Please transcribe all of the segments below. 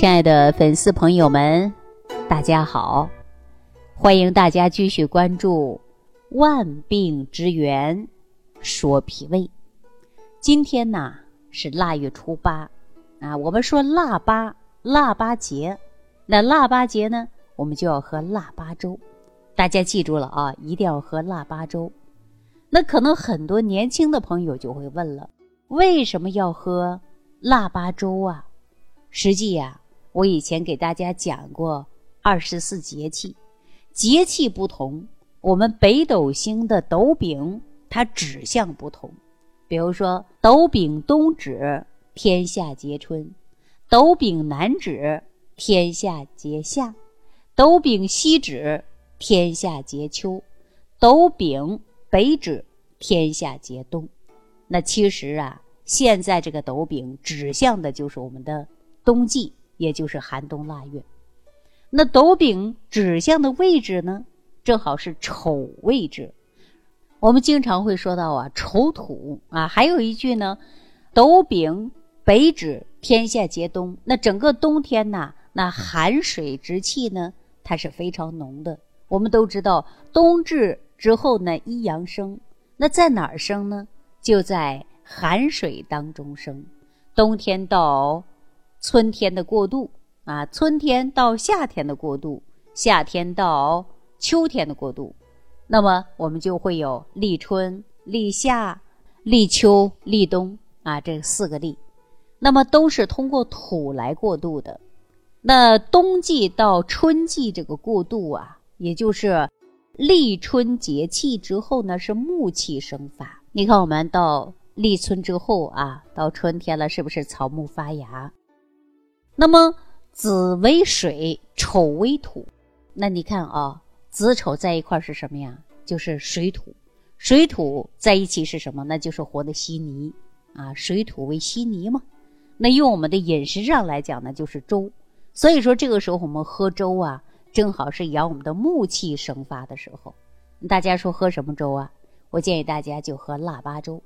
亲爱的粉丝朋友们，大家好！欢迎大家继续关注《万病之源说脾胃》。今天呢是腊月初八啊，我们说腊八，腊八节。那腊八节呢，我们就要喝腊八粥。大家记住了啊，一定要喝腊八粥。那可能很多年轻的朋友就会问了：为什么要喝腊八粥啊？实际呀，我以前给大家讲过二十四节气，节气不同，我们北斗星的斗柄它指向不同。比如说，斗柄东指天下皆春，斗柄南指天下皆夏，斗柄西指天下皆秋，斗柄北指天下皆冬。那其实啊，现在这个斗柄指向的就是我们的。冬季，也就是寒冬腊月，那斗柄指向的位置呢，正好是丑位置。我们经常会说到啊，丑土啊，还有一句呢，斗柄北指天下皆冬。那整个冬天呐，那寒水之气呢，它是非常浓的。我们都知道，冬至之后呢，一阳生，那在哪儿生呢？就在寒水当中生。冬天到。春天的过渡啊，春天到夏天的过渡，夏天到秋天的过渡，那么我们就会有立春、立夏、立秋、立冬啊，这四个立，那么都是通过土来过渡的。那冬季到春季这个过渡啊，也就是立春节气之后呢，是木气生发。你看，我们到立春之后啊，到春天了，是不是草木发芽？那么子为水，丑为土。那你看啊，子丑在一块是什么呀？就是水土。水土在一起是什么？那就是活的稀泥啊。水土为稀泥嘛。那用我们的饮食上来讲呢，就是粥。所以说这个时候我们喝粥啊，正好是养我们的木气生发的时候。大家说喝什么粥啊？我建议大家就喝腊八粥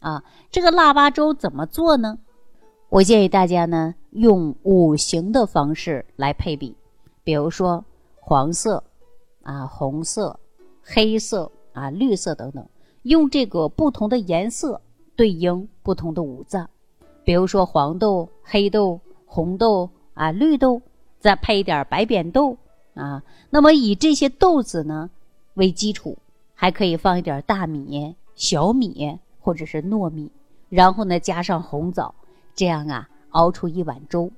啊。这个腊八粥怎么做呢？我建议大家呢，用五行的方式来配比，比如说黄色、啊红色、黑色、啊绿色等等，用这个不同的颜色对应不同的五脏，比如说黄豆、黑豆、红豆、啊绿豆，再配一点白扁豆啊。那么以这些豆子呢为基础，还可以放一点大米、小米或者是糯米，然后呢加上红枣。这样啊，熬出一碗粥，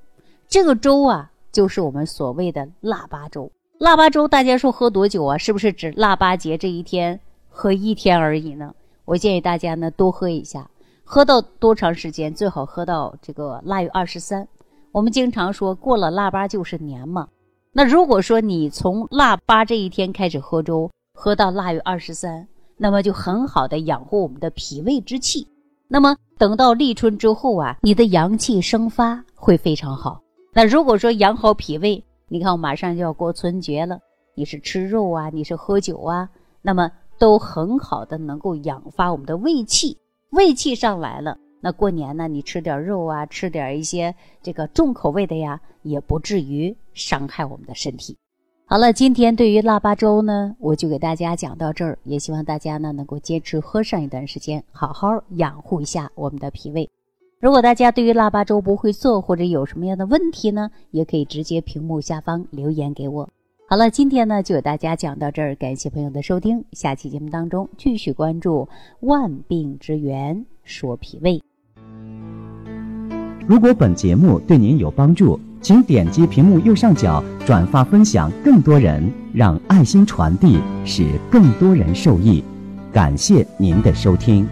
这个粥啊，就是我们所谓的腊八粥。腊八粥，大家说喝多久啊？是不是指腊八节这一天喝一天而已呢？我建议大家呢多喝一下，喝到多长时间？最好喝到这个腊月二十三。我们经常说过了腊八就是年嘛。那如果说你从腊八这一天开始喝粥，喝到腊月二十三，那么就很好的养护我们的脾胃之气。那么等到立春之后啊，你的阳气生发会非常好。那如果说养好脾胃，你看我马上就要过春节了，你是吃肉啊，你是喝酒啊，那么都很好的能够养发我们的胃气。胃气上来了，那过年呢，你吃点肉啊，吃点一些这个重口味的呀，也不至于伤害我们的身体。好了，今天对于腊八粥呢，我就给大家讲到这儿，也希望大家呢能够坚持喝上一段时间，好好养护一下我们的脾胃。如果大家对于腊八粥不会做，或者有什么样的问题呢，也可以直接屏幕下方留言给我。好了，今天呢就给大家讲到这儿，感谢朋友的收听，下期节目当中继续关注万病之源说脾胃。如果本节目对您有帮助。请点击屏幕右上角转发分享，更多人让爱心传递，使更多人受益。感谢您的收听。